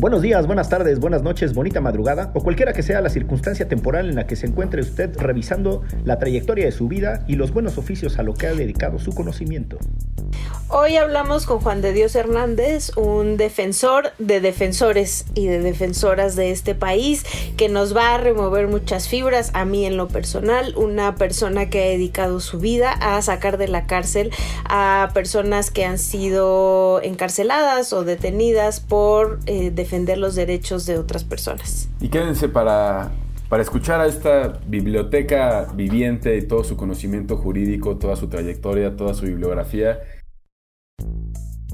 Buenos días, buenas tardes, buenas noches, bonita madrugada o cualquiera que sea la circunstancia temporal en la que se encuentre usted revisando la trayectoria de su vida y los buenos oficios a lo que ha dedicado su conocimiento. Hoy hablamos con Juan de Dios Hernández, un defensor de defensores y de defensoras de este país, que nos va a remover muchas fibras, a mí en lo personal, una persona que ha dedicado su vida a sacar de la cárcel a personas que han sido encarceladas o detenidas por eh, defender los derechos de otras personas. Y quédense para para escuchar a esta biblioteca viviente y todo su conocimiento jurídico, toda su trayectoria, toda su bibliografía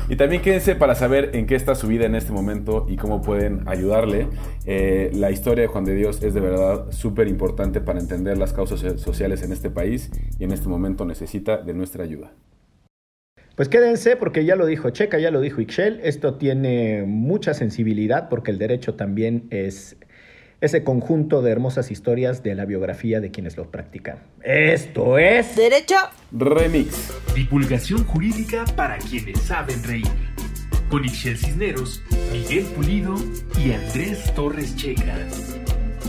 y también quédense para saber en qué está su vida en este momento y cómo pueden ayudarle. Eh, la historia de Juan de Dios es de verdad súper importante para entender las causas sociales en este país y en este momento necesita de nuestra ayuda. Pues quédense porque ya lo dijo Checa, ya lo dijo Ixchel, esto tiene mucha sensibilidad porque el derecho también es ese conjunto de hermosas historias de la biografía de quienes lo practican. Esto es... Derecho Remix. Divulgación jurídica para quienes saben reír. Con Ixel Cisneros, Miguel Pulido y Andrés Torres Checa.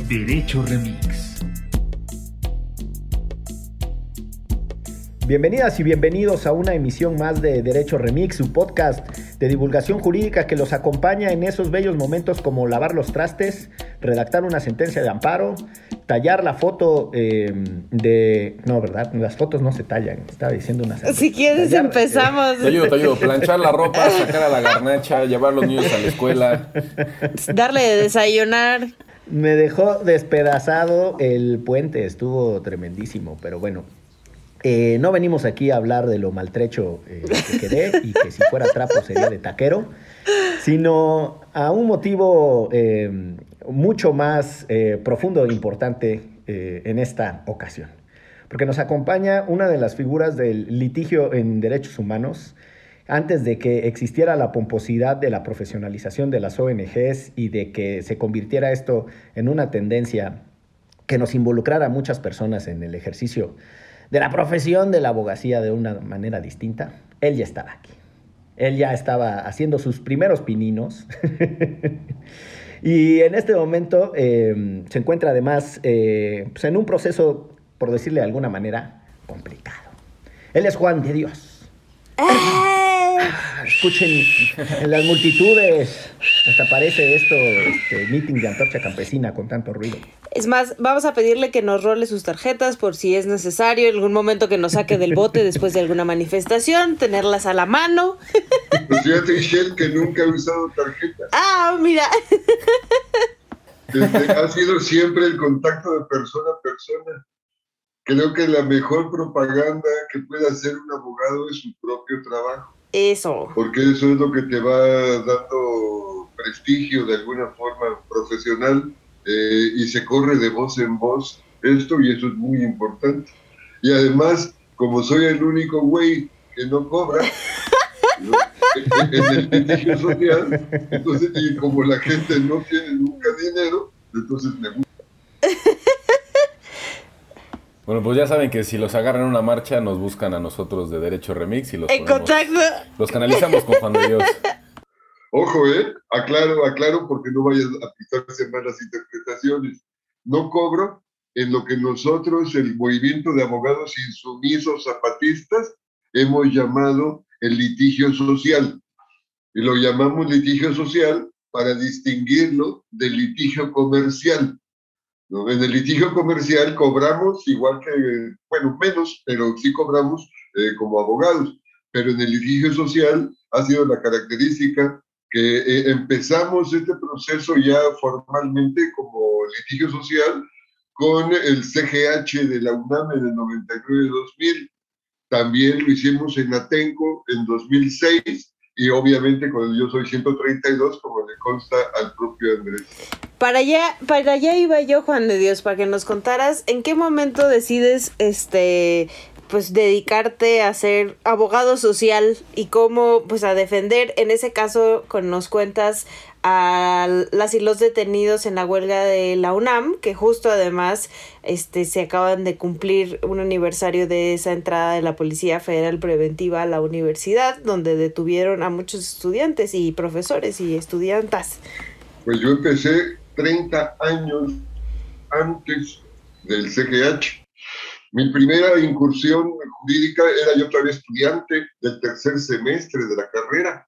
Derecho Remix. Bienvenidas y bienvenidos a una emisión más de Derecho Remix, su podcast de divulgación jurídica que los acompaña en esos bellos momentos como lavar los trastes, redactar una sentencia de amparo, tallar la foto eh, de... No, ¿verdad? Las fotos no se tallan, estaba diciendo una... Si quieres empezamos. te ayudo, te ayudo. Planchar la ropa, sacar a la garnacha, llevar a los niños a la escuela. Darle de desayunar. Me dejó despedazado el puente, estuvo tremendísimo, pero bueno, eh, no venimos aquí a hablar de lo maltrecho eh, que quedé y que si fuera trapo sería de taquero, sino a un motivo eh, mucho más profundo e importante en esta ocasión. Porque nos acompaña una de las figuras del litigio en derechos humanos, antes de que existiera la pomposidad de la profesionalización de las ONGs y de que se convirtiera esto en una tendencia que nos involucrara a muchas personas en el ejercicio de la profesión de la abogacía de una manera distinta, él ya estaba aquí. Él ya estaba haciendo sus primeros pininos. y en este momento eh, se encuentra además eh, pues, en un proceso, por decirle de alguna manera, complicado. Él es Juan de Dios. ¡Eh! escuchen en las multitudes. Hasta parece esto, este meeting de antorcha campesina con tanto ruido. Es más, vamos a pedirle que nos role sus tarjetas por si es necesario, en algún momento que nos saque del bote después de alguna manifestación, tenerlas a la mano. Pues fíjate, Michelle, que nunca he usado tarjetas. Ah, mira. ha sido siempre el contacto de persona a persona. Creo que la mejor propaganda que puede hacer un abogado es su propio trabajo. Eso. Porque eso es lo que te va dando prestigio de alguna forma profesional eh, y se corre de voz en voz esto y eso es muy importante. Y además, como soy el único güey que no cobra, en el litigio social, entonces, y como la gente no tiene nunca dinero, entonces me gusta. Bueno, pues ya saben que si los agarran en una marcha, nos buscan a nosotros de Derecho Remix y los, en contacto. los canalizamos con Juan de Dios. Ojo, ¿eh? Aclaro, aclaro, porque no vayas a pisarse malas interpretaciones. No cobro en lo que nosotros, el movimiento de abogados insumisos zapatistas, hemos llamado el litigio social. Y lo llamamos litigio social para distinguirlo del litigio comercial. En el litigio comercial cobramos igual que, bueno, menos, pero sí cobramos eh, como abogados. Pero en el litigio social ha sido la característica eh, empezamos este proceso ya formalmente como litigio social con el CGH de la UNAM en el 99-2000. También lo hicimos en Atenco en 2006 y obviamente con el Yo Soy 132, como le consta al propio Andrés. Para allá, para allá iba yo, Juan de Dios, para que nos contaras en qué momento decides este pues dedicarte a ser abogado social y cómo pues a defender, en ese caso con nos cuentas a las y los detenidos en la huelga de la UNAM, que justo además este, se acaban de cumplir un aniversario de esa entrada de la Policía Federal Preventiva a la universidad, donde detuvieron a muchos estudiantes y profesores y estudiantas. Pues yo empecé 30 años antes del CGH. Mi primera incursión jurídica era yo todavía estudiante del tercer semestre de la carrera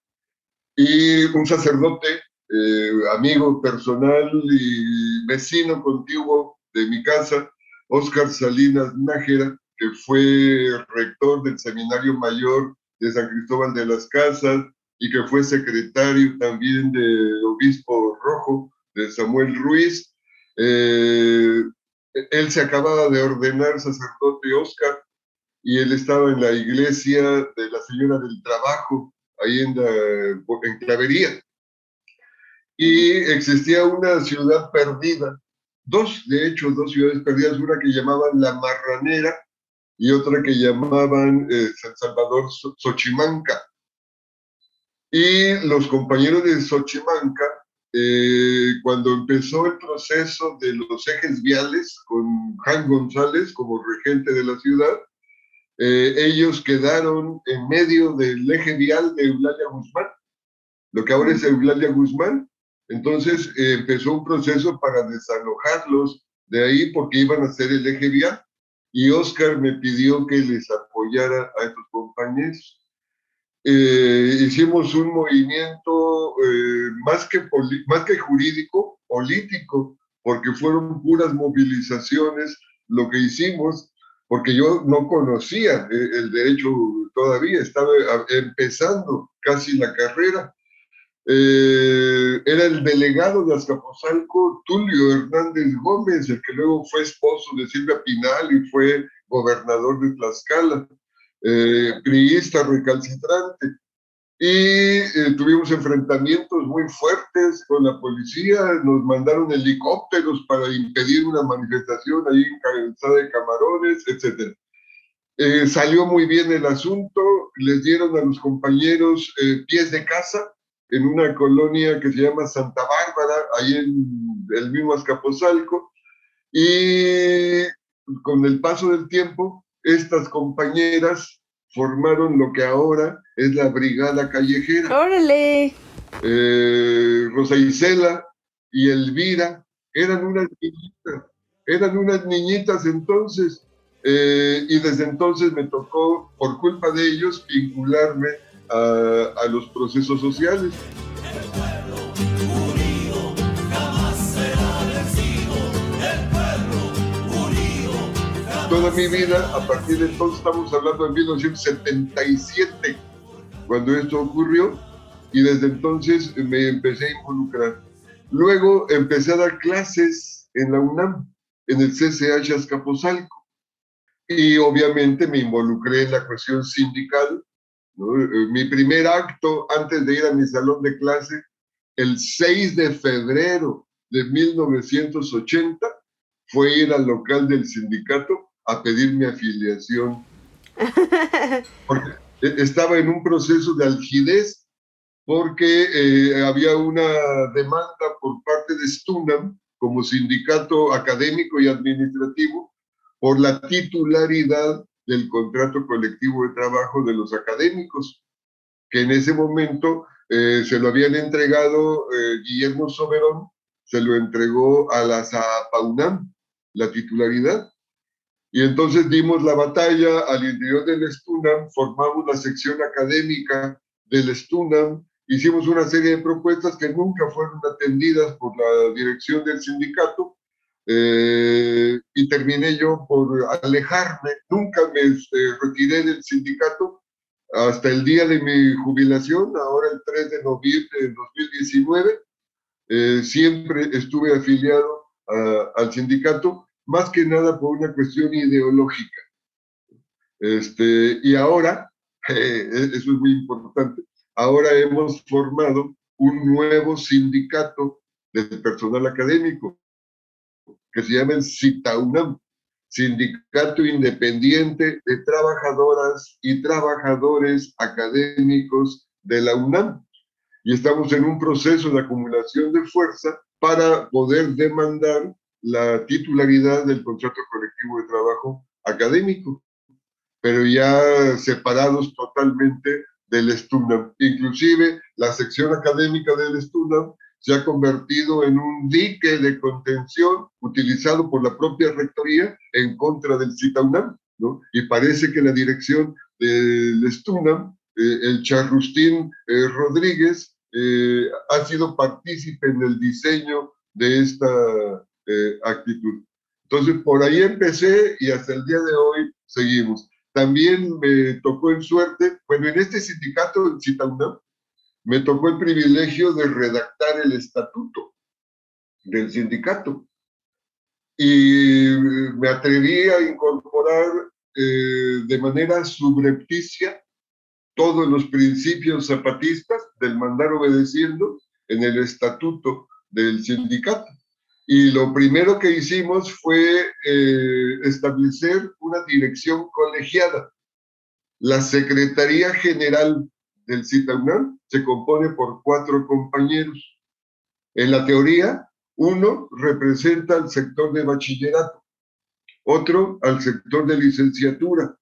y un sacerdote, eh, amigo personal y vecino contiguo de mi casa, Óscar Salinas Nájera, que fue rector del Seminario Mayor de San Cristóbal de las Casas y que fue secretario también del Obispo Rojo de Samuel Ruiz. Eh, él se acababa de ordenar sacerdote Óscar y él estaba en la iglesia de la Señora del Trabajo ahí en, en Clavería. Y existía una ciudad perdida, dos, de hecho, dos ciudades perdidas, una que llamaban La Marranera y otra que llamaban eh, San Salvador Xochimanca. Y los compañeros de Xochimanca, eh, cuando empezó el proceso de los ejes viales con Jan González como regente de la ciudad, eh, ellos quedaron en medio del eje vial de Eulalia Guzmán, lo que ahora es Eulalia Guzmán. Entonces eh, empezó un proceso para desalojarlos de ahí porque iban a ser el eje vial y Oscar me pidió que les apoyara a estos compañeros. Eh, hicimos un movimiento más, que más que jurídico, político, porque fueron puras movilizaciones lo que hicimos porque yo no conocía eh, el derecho todavía, estaba empezando casi la carrera. Eh, era el delegado de Azcapotzalco, Tulio Hernández Gómez, el que luego fue esposo de Silvia Pinal y fue gobernador de Tlaxcala, eh, recalcitrante y eh, tuvimos enfrentamientos muy fuertes con la policía, nos mandaron helicópteros para impedir una manifestación ahí en Cabezada de Camarones, etc. Eh, salió muy bien el asunto, les dieron a los compañeros eh, pies de casa en una colonia que se llama Santa Bárbara, ahí en el mismo Azcapotzalco, y con el paso del tiempo, estas compañeras formaron lo que ahora es la Brigada Callejera. ¡Órale! Eh, Rosa Isela y Elvira eran unas niñitas, eran unas niñitas entonces, eh, y desde entonces me tocó, por culpa de ellos, vincularme a, a los procesos sociales. Toda mi vida, a partir de entonces estamos hablando de 1977, cuando esto ocurrió, y desde entonces me empecé a involucrar. Luego empecé a dar clases en la UNAM, en el CCH Azcapotzalco, y obviamente me involucré en la cuestión sindical. Eh, mi primer acto antes de ir a mi salón de clase, el 6 de febrero de 1980, fue ir al local del sindicato a pedir mi afiliación. Porque estaba en un proceso de algidez porque eh, había una demanda por parte de Stunam como sindicato académico y administrativo por la titularidad del contrato colectivo de trabajo de los académicos, que en ese momento eh, se lo habían entregado eh, Guillermo Soberón, se lo entregó a la ZAPAUNAM, la titularidad, y entonces dimos la batalla al interior del Stunam, formamos la sección académica del Stunam, hicimos una serie de propuestas que nunca fueron atendidas por la dirección del sindicato eh, y terminé yo por alejarme, nunca me este, retiré del sindicato hasta el día de mi jubilación, ahora el 3 de noviembre de 2019, eh, siempre estuve afiliado al sindicato más que nada por una cuestión ideológica. Este, y ahora, eh, eso es muy importante, ahora hemos formado un nuevo sindicato del personal académico que se llama el CITAUNAM, Sindicato Independiente de Trabajadoras y Trabajadores Académicos de la UNAM. y estamos en un proceso de acumulación de fuerza para poder demandar la titularidad del contrato colectivo de trabajo académico, pero ya separados totalmente del STUNAM. Inclusive la sección académica del STUNAM se ha convertido en un dique de contención utilizado por la propia rectoría en contra del CITAUNAM, ¿no? Y parece que la dirección del STUNAM, eh, el Charrustín eh, Rodríguez, eh, ha sido partícipe en el diseño de esta actitud. Entonces, por ahí empecé y hasta el día de hoy seguimos. También me tocó en suerte, bueno, en este sindicato, en CITAUNAM, me tocó el privilegio de redactar el estatuto del sindicato. Y me atreví a incorporar eh, de manera subrepticia todos los principios zapatistas del mandar obedeciendo en el estatuto del sindicato. Y lo primero que hicimos fue eh, establecer una dirección colegiada. La Secretaría General del CITAUNAM se compone por cuatro compañeros. En la teoría, uno representa al sector de bachillerato, otro al sector de licenciatura,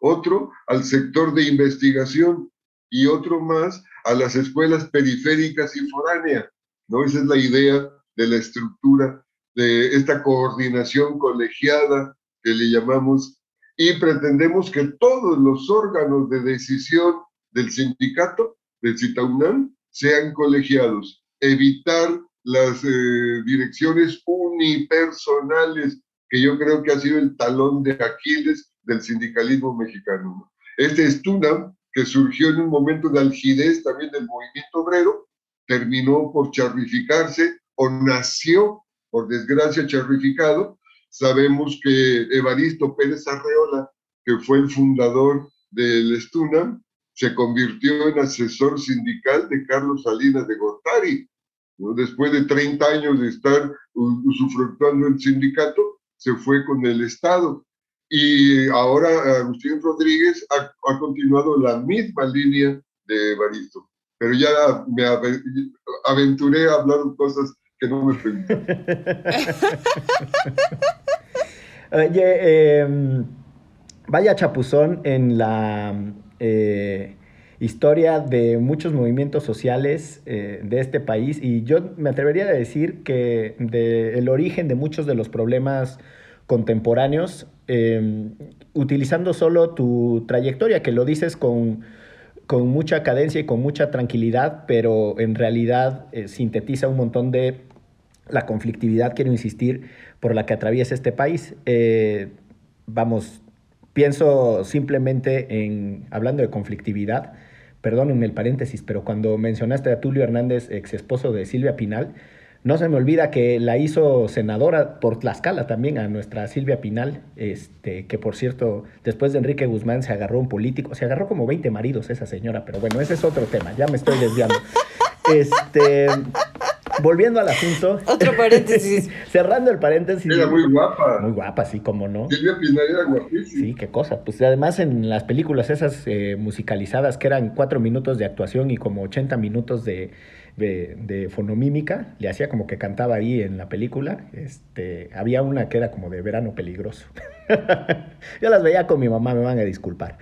otro al sector de investigación y otro más a las escuelas periféricas y foráneas. ¿no? Esa es la idea de la estructura de esta coordinación colegiada que le llamamos y pretendemos que todos los órganos de decisión del sindicato, del CITAUNAM, sean colegiados, evitar las eh, direcciones unipersonales, que yo creo que ha sido el talón de Aquiles del sindicalismo mexicano. Este Estunam, que surgió en un momento de algidez también del movimiento obrero, terminó por charrificarse o nació, por desgracia, charrificado. Sabemos que Evaristo Pérez Arreola, que fue el fundador del Estunam, se convirtió en asesor sindical de Carlos Salinas de Gortari. Después de 30 años de estar usufructuando el sindicato, se fue con el Estado. Y ahora Agustín Rodríguez ha, continuado la misma línea de Baristo. Pero ya me aventuré a hablar cosas que no me permiten. Oye, em, vaya chapuzón en la eh, historia de muchos movimientos sociales eh, de este país y yo me atrevería a decir que el origen de muchos de los problemas contemporáneos, em, utilizando solo tu trayectoria, que lo dices con, con, mucha cadencia y con mucha tranquilidad, pero en realidad eh, sintetiza un montón de la conflictividad, quiero insistir, por la que atraviesa este país. vamos, Pienso simplemente en, hablando de conflictividad, perdónenme el paréntesis, pero cuando mencionaste a Tulio Hernández, ex esposo de Silvia Pinal, no se me olvida que la hizo senadora por Tlaxcala también a nuestra Silvia Pinal, este, que por cierto, después de Enrique Guzmán se agarró un político, se agarró como 20 maridos esa señora, pero bueno, ese es otro tema, ya me estoy desviando. Este, volviendo al asunto. Otro paréntesis. cerrando el paréntesis. Era muy guapa. Muy guapa, sí, como no. Silvia Pinal era guapísima. Sí, qué cosa. Pues además en las películas esas eh, musicalizadas que eran cuatro minutos de actuación y como 80 minutos de, de, fonomímica, le hacía como que cantaba ahí en la película. Este, había una que era como de verano peligroso. Yo las veía con mi mamá, me van a disculpar.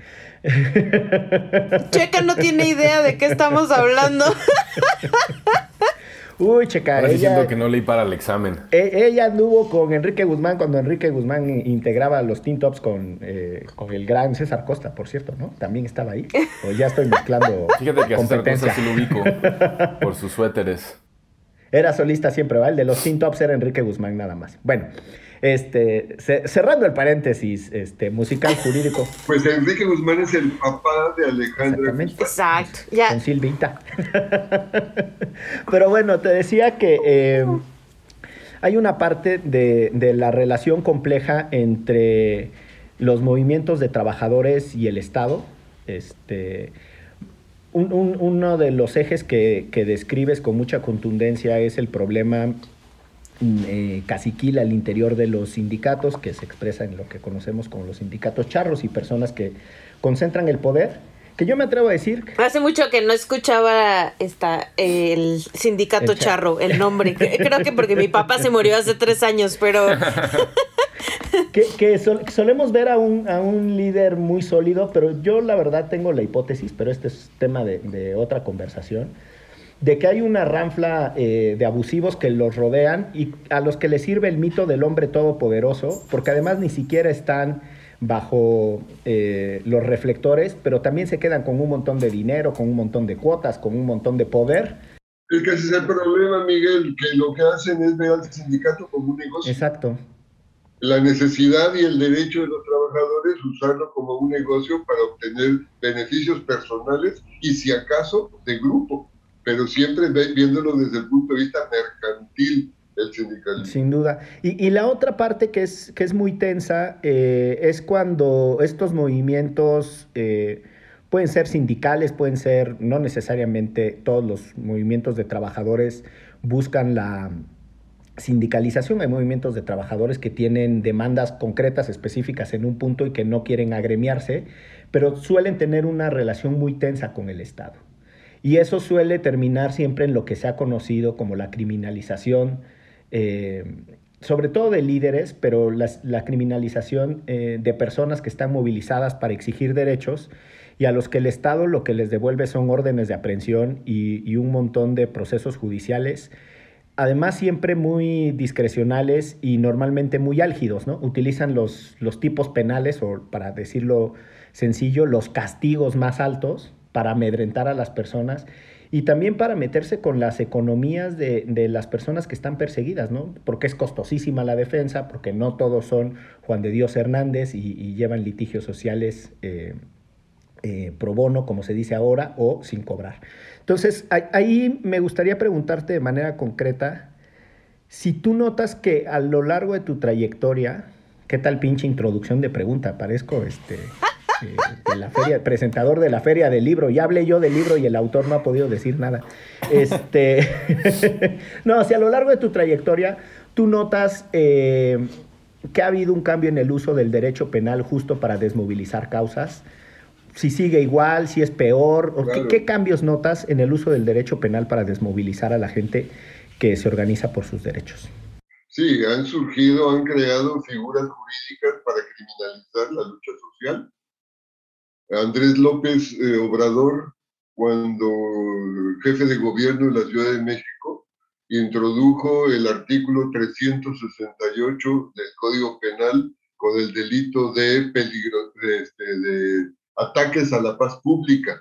Checa no tiene idea de qué estamos hablando. Uy, checa. Ahora diciendo que no leí para el examen. E, ella anduvo con Enrique Guzmán cuando Enrique Guzmán integraba los Teen Tops con, eh, con el gran César Costa, por cierto, ¿no? También estaba ahí. O ya estoy mezclando. Fíjate que a César Costa sí lo ubico por sus suéteres. Era solista siempre, ¿vale? El de los Teen Tops era Enrique Guzmán nada más. Bueno. Este, cerrando el paréntesis este, musical jurídico. Pues Enrique Guzmán es el papá de Alejandra. Exacto, ya. Con Silvita. Pero bueno, te decía que eh, hay una parte de, la relación compleja entre los movimientos de trabajadores y el Estado. Este, uno de los ejes que, que describes con mucha contundencia es el problema eh, caciquil al interior de los sindicatos, que se expresa en lo que conocemos como los sindicatos charros y personas que concentran el poder que yo me atrevo a decir. Hace mucho que no escuchaba esta, el sindicato charro, el nombre. Creo que porque mi papá se murió hace tres años, pero. que, solemos ver a un, a un, líder muy sólido, pero yo la verdad tengo la hipótesis, pero este es tema de, otra conversación, de que hay una ranfla eh, de abusivos que los rodean y a los que les sirve el mito del hombre todopoderoso, porque además ni siquiera están bajo eh, los reflectores, pero también se quedan con un montón de dinero, con un montón de cuotas, con un montón de poder. Es que ese es el problema, Miguel, que lo que hacen es ver al sindicato como un negocio. Exacto. La necesidad y el derecho de los trabajadores usarlo como un negocio para obtener beneficios personales y si acaso de grupo, pero siempre viéndolo desde el punto de vista mercantil sin duda. Y, la otra parte que es, que es muy tensa eh, es cuando estos movimientos eh, pueden ser sindicales, pueden ser, no necesariamente todos los movimientos de trabajadores buscan la sindicalización. Hay movimientos de trabajadores que tienen demandas concretas, específicas en un punto y que no quieren agremiarse, pero suelen tener una relación muy tensa con el Estado. Y eso suele terminar siempre en lo que se ha conocido como la criminalización eh, sobre todo de líderes, pero la criminalización eh, de personas que están movilizadas para exigir derechos y a los que el Estado lo que les devuelve son órdenes de aprehensión y, un montón de procesos judiciales, además siempre muy discrecionales y normalmente muy álgidos, ¿no? Utilizan los, los tipos penales, o para decirlo sencillo, los castigos más altos para amedrentar a las personas y también para meterse con las economías de, las personas que están perseguidas, ¿no? Porque es costosísima la defensa, porque no todos son Juan de Dios Hernández y, llevan litigios sociales eh, eh, pro bono, como se dice ahora, o sin cobrar. Entonces, ahí me gustaría preguntarte de manera concreta, si tú notas que a lo largo de tu trayectoria, ¿qué tal pinche introducción de pregunta? Parezco este de la feria, presentador de la feria del libro. Ya hablé yo del libro y el autor no ha podido decir nada. Este, no, si a lo largo de tu trayectoria tú notas eh, que ha habido un cambio en el uso del derecho penal justo para desmovilizar causas, si sigue igual, si es peor, ¿qué, cambios notas en el uso del derecho penal para desmovilizar a la gente que se organiza por sus derechos? Sí, han surgido, han creado figuras jurídicas para criminalizar la lucha social Andrés López eh, Obrador, cuando jefe de gobierno de la Ciudad de México, introdujo el artículo 368 del Código Penal con el delito de, peligro, de, este, ataques a la paz pública.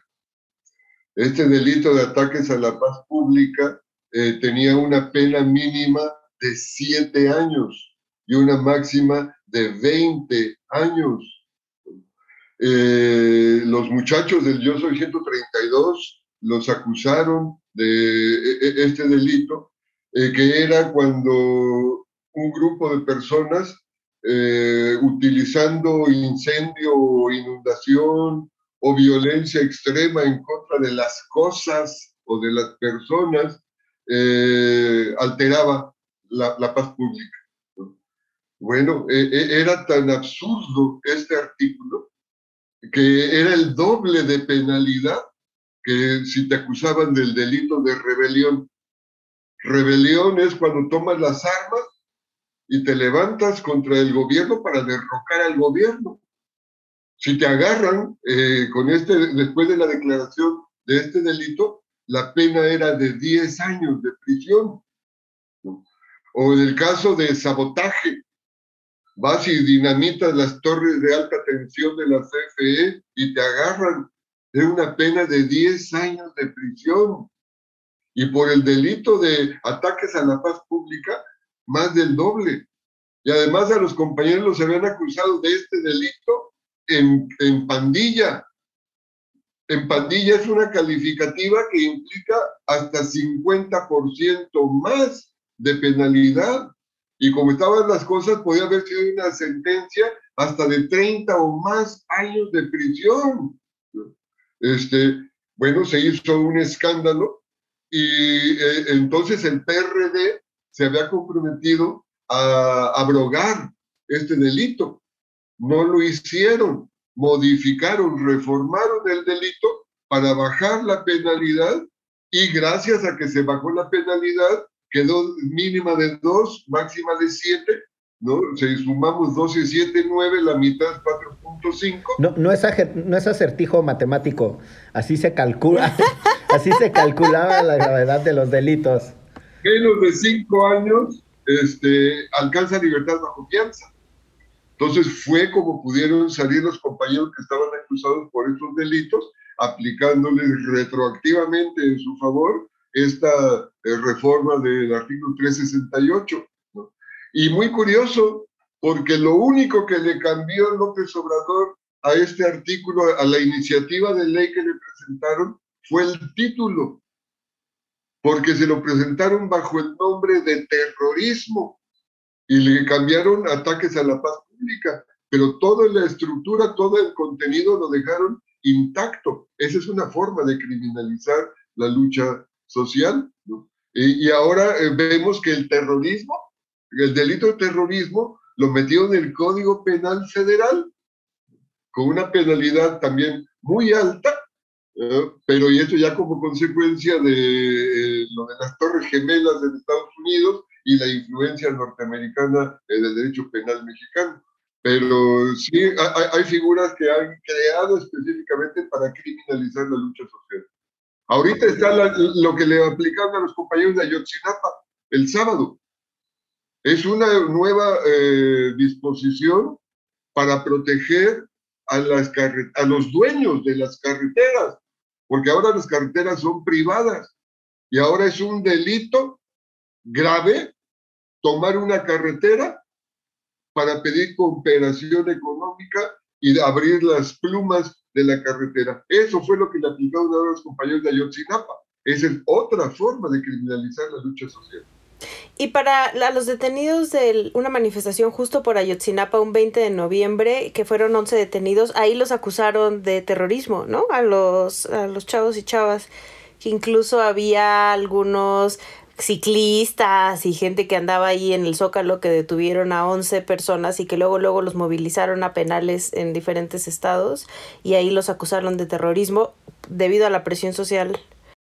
Este delito de ataques a la paz pública eh, tenía una pena mínima de siete años y una máxima de 20 años. Eh, los muchachos del Yo Soy 132 los acusaron de e, e, este delito, eh, que era cuando un grupo de personas eh, utilizando incendio o inundación o violencia extrema en contra de las cosas o de las personas, alteraba la, la, paz pública. Bueno, era tan absurdo este artículo que era el doble de penalidad que si te acusaban del delito de rebelión. Rebelión es cuando tomas las armas y te levantas contra el gobierno para derrocar al gobierno. Si te agarran eh, con este, después de la declaración de este delito, la pena era de 10 años de prisión. O en el caso de sabotaje, vas y dinamitas las torres de alta tensión de la CFE y te agarran de una pena de 10 años de prisión. Y por el delito de ataques a la paz pública, más del doble. Y además a los compañeros los habían acusado de este delito en, en pandilla. En pandilla es una calificativa que implica hasta 50% más de penalidad. Y como estaban las cosas, podía haber sido una sentencia hasta de 30 o más años de prisión. Este, bueno, se hizo un escándalo y eh, entonces el PRD se había comprometido a abrogar este delito. No lo hicieron. modificaron, reformaron el delito para bajar la penalidad y gracias a que se bajó la penalidad, quedó mínima de dos, máxima de siete, ¿no? Si sumamos 12, 7, 9, la mitad es 4.5. No, no, es no es acertijo matemático, así se calcula, así se calculaba la gravedad de los delitos. Menos de cinco años este, alcanza libertad bajo fianza. Entonces fue como pudieron salir los compañeros que estaban acusados por estos delitos, aplicándoles retroactivamente en su favor esta eh, reforma del artículo 368. Y muy curioso, porque lo único que le cambió López Obrador a este artículo, a la iniciativa de ley que le presentaron, fue el título, porque se lo presentaron bajo el nombre de terrorismo y le cambiaron ataques a la paz pública, pero toda la estructura, todo el contenido lo dejaron intacto. Esa es una forma de criminalizar la lucha social. Y, ahora eh, vemos que el terrorismo, el delito de terrorismo, lo metió en el Código Penal Federal, con una penalidad también muy alta, eh, pero y esto ya como consecuencia de eh, lo de las Torres Gemelas de Estados Unidos y la influencia norteamericana del derecho penal mexicano. Pero sí, hay, figuras que han creado específicamente para criminalizar la lucha social. Ahorita está lo que le aplicaron a los compañeros de Ayotzinapa el sábado. Es una nueva eh, disposición para proteger a, las a los dueños de las carreteras, porque ahora las carreteras son privadas y ahora es un delito grave tomar una carretera para pedir cooperación económica y abrir las plumas de la carretera. Eso fue lo que le aplicaron a los compañeros de Ayotzinapa. Esa es otra forma de criminalizar la lucha social. Y para los detenidos de una manifestación justo por Ayotzinapa un 20 de noviembre, que fueron 11 detenidos, ahí los acusaron de terrorismo, ¿no? A los, a los chavos y chavas, que incluso había algunos ciclistas y gente que andaba ahí en el Zócalo que detuvieron a 11 personas y que luego luego los movilizaron a penales en diferentes estados y ahí los acusaron de terrorismo debido a la presión social.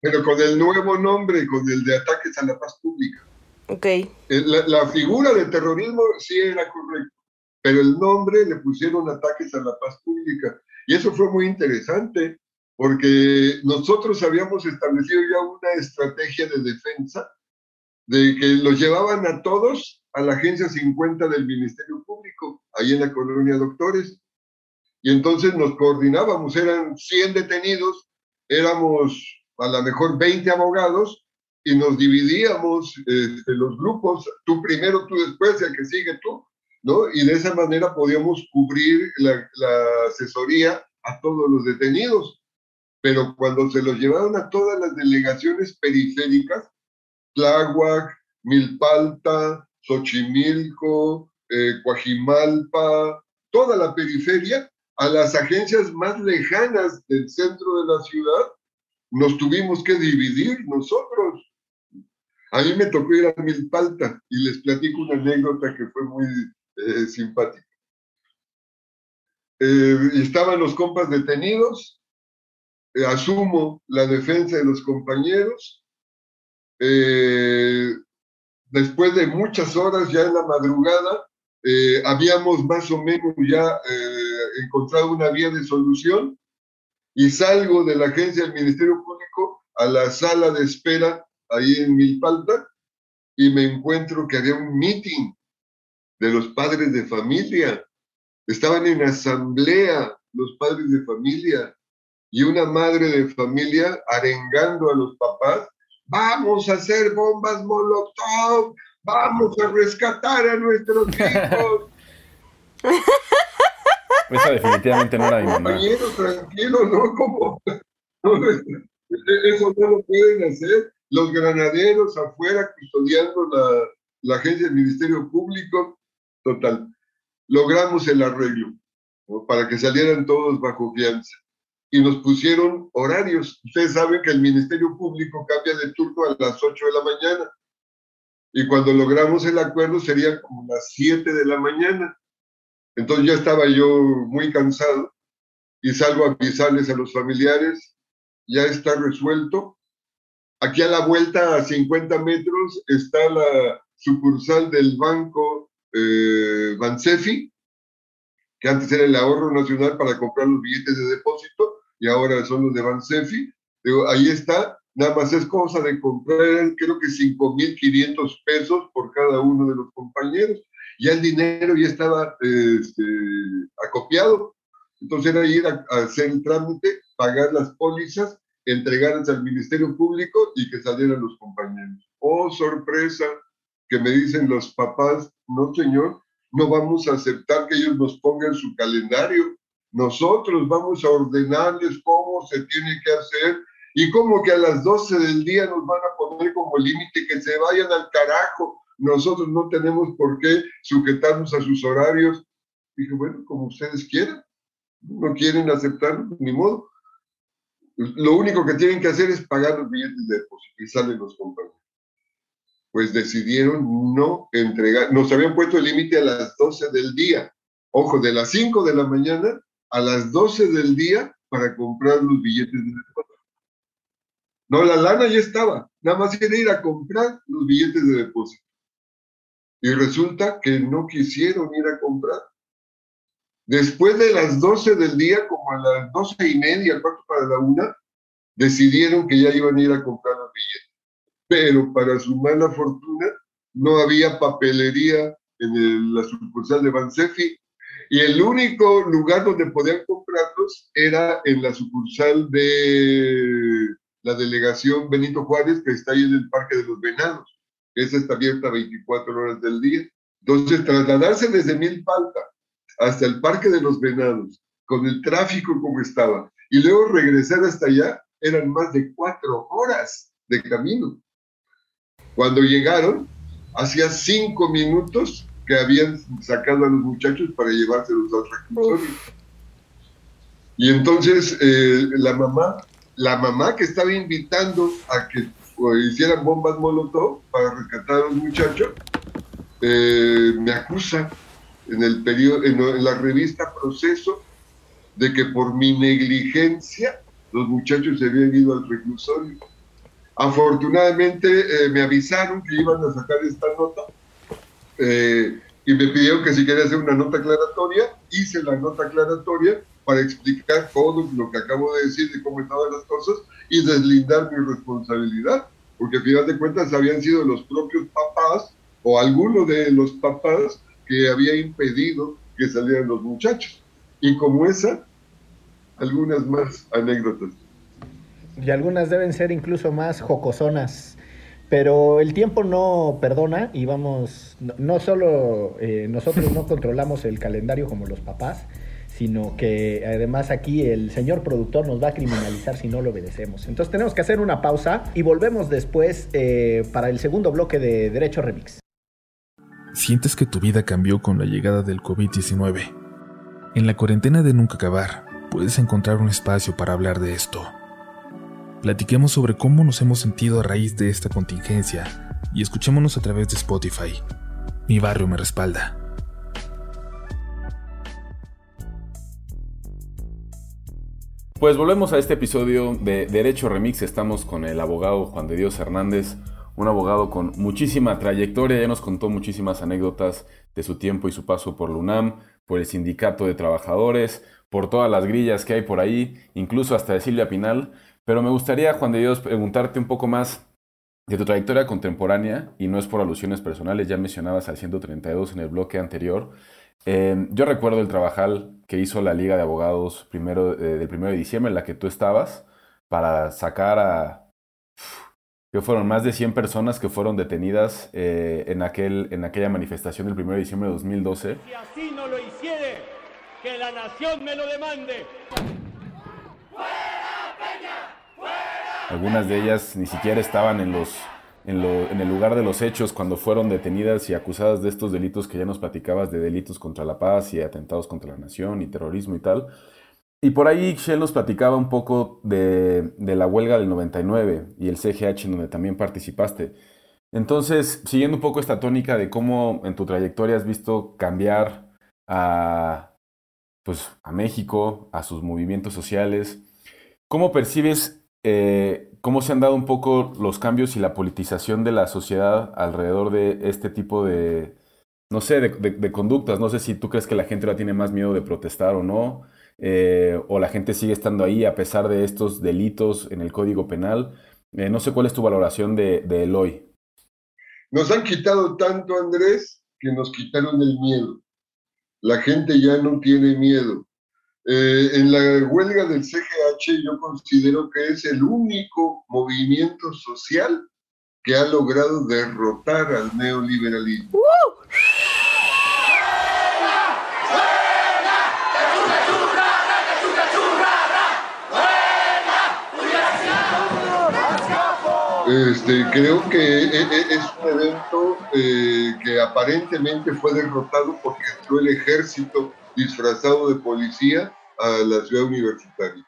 Pero con el nuevo nombre, con el de ataques a la paz pública. Ok. Eh, la, la figura de terrorismo sí era correcta, pero el nombre le pusieron ataques a la paz pública. Y eso fue muy interesante porque nosotros habíamos establecido ya una estrategia de defensa de que los llevaban a todos a la agencia 50 del Ministerio Público, ahí en la colonia Doctores. Y entonces nos coordinábamos, eran 100 detenidos, éramos a lo mejor 20 abogados y nos dividíamos este, los grupos, tú primero, tú después, el que sigue tú, ¿no? Y de esa manera podíamos cubrir la, la asesoría a todos los detenidos. Pero cuando se los llevaron a todas las delegaciones periféricas, Tláhuac, Milpalta, Xochimilco, eh, Coajimalpa, toda la periferia, a las agencias más lejanas del centro de la ciudad, nos tuvimos que dividir nosotros. A mí me tocó ir a Milpalta y les platico una anécdota que fue muy eh, simpática. Eh, estaban los compas detenidos, asumo la defensa de los compañeros, eh, después de muchas horas ya en la madrugada, eh, habíamos más o menos ya eh, encontrado una vía de solución y salgo de la agencia del Ministerio Público a la sala de espera ahí en Milpalta y me encuentro que había un meeting de los padres de familia. Estaban en asamblea los padres de familia y una madre de familia arengando a los papás vamos a hacer bombas Molotov, vamos a rescatar a nuestros hijos. Esa definitivamente no era mi mamá. tranquilo, ¿no? Como, eso no lo pueden hacer. Los granaderos afuera custodiando la, la agencia del Ministerio Público. Total. Logramos el arreglo para que salieran todos bajo fianza y nos pusieron horarios. Ustedes saben que el Ministerio Público cambia de turno a las 8 de la mañana. Y cuando logramos el acuerdo sería como las 7 de la mañana. Entonces ya estaba yo muy cansado y salvo avisarles a los familiares, ya está resuelto. Aquí a la vuelta, a 50 metros, está la sucursal del banco eh, Bansefi, que antes era el ahorro nacional para comprar los billetes de depósito y ahora son los de Bansefi. ahí está, nada más es cosa de comprar, creo que 5.500 pesos por cada uno de los compañeros. Ya el dinero ya estaba este, acopiado. Entonces era ir a, hacer el trámite, pagar las pólizas, entregarlas al Ministerio Público y que salieran los compañeros. Oh, sorpresa, que me dicen los papás, no señor, no vamos a aceptar que ellos nos pongan su calendario. Nosotros vamos a ordenarles cómo se tiene que hacer y como que a las 12 del día nos van a poner como límite que se vayan al carajo. Nosotros no tenemos por qué sujetarnos a sus horarios. Dije, bueno, como ustedes quieran. No quieren aceptarlo, ni modo. Lo único que tienen que hacer es pagar los billetes de depósito y salen los compañeros pues decidieron no entregar, nos habían puesto el límite a las 12 del día, ojo, de las 5 de la mañana a las 12 del día para comprar los billetes de depósito. No, la lana ya estaba, nada más era ir a comprar los billetes de depósito. Y resulta que no quisieron ir a comprar. Después de las 12 del día, como a las 12 y media, cuarto para la una, decidieron que ya iban a ir a comprar los billetes pero para su mala fortuna no había papelería en la sucursal de Bansefi y el único lugar donde podían comprarlos era en la sucursal de la delegación Benito Juárez, que está ahí en el Parque de los Venados. Esa está abierta 24 horas del día. Entonces, trasladarse desde Milpalta hasta el Parque de los Venados, con el tráfico como estaba, y luego regresar hasta allá, eran más de cuatro horas de camino. Cuando llegaron, hacía cinco minutos que habían sacado a los muchachos para llevárselos al reclusorio. Y entonces eh, la mamá, la mamá que estaba invitando a que hicieran bombas molotov para rescatar a los muchachos, eh, me acusa en el periodo, en la revista Proceso de que por mi negligencia los muchachos se habían ido al reclusorio. Afortunadamente eh, me avisaron que iban a sacar esta nota eh, y me pidieron que si quería hacer una nota aclaratoria. Hice la nota aclaratoria para explicar todo lo que acabo de decir de cómo estaban las cosas y deslindar mi responsabilidad, porque a final de cuentas habían sido los propios papás o alguno de los papás que había impedido que salieran los muchachos. Y como esa, algunas más anécdotas y algunas deben ser incluso más jocosonas. Pero el tiempo no perdona y vamos, no, solo eh, nosotros no controlamos el calendario como los papás, sino que además aquí el señor productor nos va a criminalizar si no lo obedecemos. Entonces tenemos que hacer una pausa y volvemos después eh, para el segundo bloque de Derecho Remix. Sientes que tu vida cambió con la llegada del COVID-19. En la cuarentena de nunca acabar, puedes encontrar un espacio para hablar de esto. Platiquemos sobre cómo nos hemos sentido a raíz de esta contingencia y escuchémonos a través de Spotify. Mi barrio me respalda. Pues volvemos a este episodio de Derecho Remix. Estamos con el abogado Juan de Dios Hernández, un abogado con muchísima trayectoria. Ya nos contó muchísimas anécdotas de su tiempo y su paso por la UNAM, por el Sindicato de Trabajadores, por todas las grillas que hay por ahí, incluso hasta de Silvia Pinal. Pero me gustaría, Juan de Dios, preguntarte un poco más de tu trayectoria contemporánea, y no es por alusiones personales, ya mencionabas al 132 en el bloque anterior. Em, yo recuerdo el trabajal que hizo la Liga de Abogados primero, eh, del 1 de diciembre, en la que tú estabas, para sacar a... que fueron más de 100 personas que fueron detenidas eh, en, aquel, en aquella manifestación del 1 de diciembre de 2012. Si así no lo hiciere, que la nación me lo demande. Algunas de ellas ni siquiera estaban en, los, en, el lugar de los hechos cuando fueron detenidas y acusadas de estos delitos que ya nos platicabas, de delitos contra la paz y atentados contra la nación y terrorismo y tal. Y por ahí Shell nos platicaba un poco de, de la huelga del 99 y el CGH en donde también participaste. Entonces, siguiendo un poco esta tónica de cómo en tu trayectoria has visto cambiar a pues, a México, a sus movimientos sociales. ¿Cómo percibes eh, cómo se han dado un poco los cambios y la politización de la sociedad alrededor de este tipo de, no sé, de, conductas? No sé si tú crees que la gente ahora tiene más miedo de protestar o no, eh, o la gente sigue estando ahí a pesar de estos delitos en el Código Penal. Eh, no sé cuál es tu valoración de, de Eloy. Nos han quitado tanto, Andrés, que nos quitaron el miedo. La gente ya no tiene miedo. En la huelga del Yo considero que es el único movimiento social que ha logrado derrotar al neoliberalismo. Este, creo que e, e, es un evento eh, que aparentemente fue derrotado porque entró el ejército disfrazado de policía a la ciudad universitaria.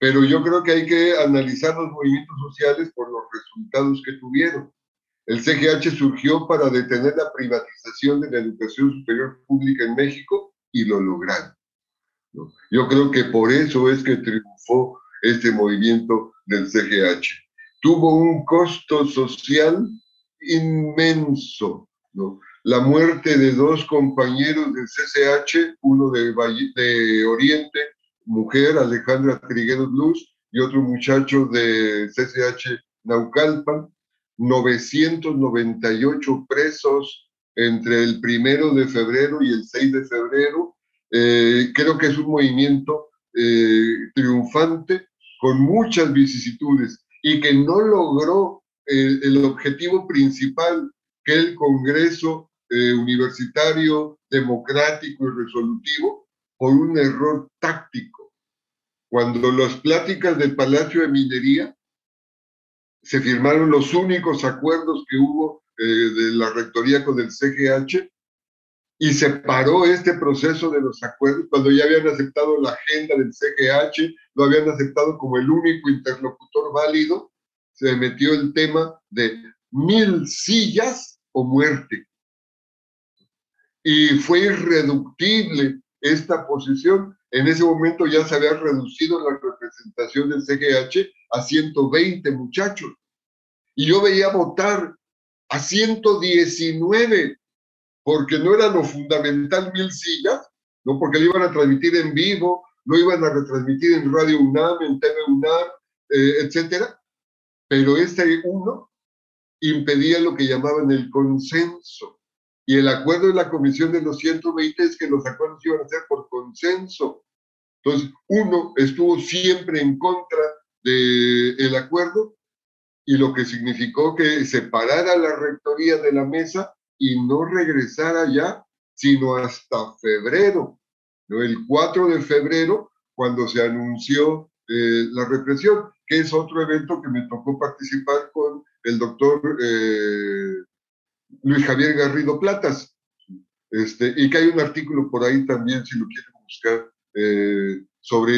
Pero yo creo que hay que analizar los movimientos sociales por los resultados que tuvieron. El CGH surgió para detener la privatización de la educación superior pública en México y lo lograron. Yo creo que por eso es que triunfó este movimiento del CGH tuvo un costo social inmenso. La muerte de dos compañeros del CCH, uno de, de Oriente, mujer, Alejandra Trigueros Luz, y otro muchacho de CCH Naucalpan, 998 presos entre el primero de febrero y el 6 de febrero. Eh, creo que es un movimiento eh, triunfante con muchas vicisitudes y que no logró el, objetivo principal que el Congreso eh, Universitario Democrático y Resolutivo por un error táctico. Cuando las pláticas del Palacio de Minería se firmaron los únicos acuerdos que hubo eh, de la rectoría con el CGH y se paró este proceso de los acuerdos cuando ya habían aceptado la agenda del CGH, lo habían aceptado como el único interlocutor válido, se metió el tema de mil sillas o muerte. Y fue irreductible esta posición. En ese momento ya se había reducido la representación del CGH a 120 muchachos. Y yo veía votar a 119 porque no era lo fundamental mil sillas, ¿no? porque lo iban a transmitir en vivo, lo iban a retransmitir en Radio UNAM, en TV UNAM, eh, etcétera, pero este uno impedía lo que llamaban el consenso. Y el acuerdo de la comisión de los 120 es que los acuerdos iban a ser por consenso. Entonces, uno estuvo siempre en contra del el acuerdo y lo que significó que separara la rectoría de la mesa y no regresara ya, sino hasta febrero, el 4 de febrero, cuando se anunció eh, la represión, que es otro evento que me tocó participar con el doctor eh, Luis Javier Garrido Platas, este, y que hay un artículo por ahí también, si lo quieren buscar, eh, sobre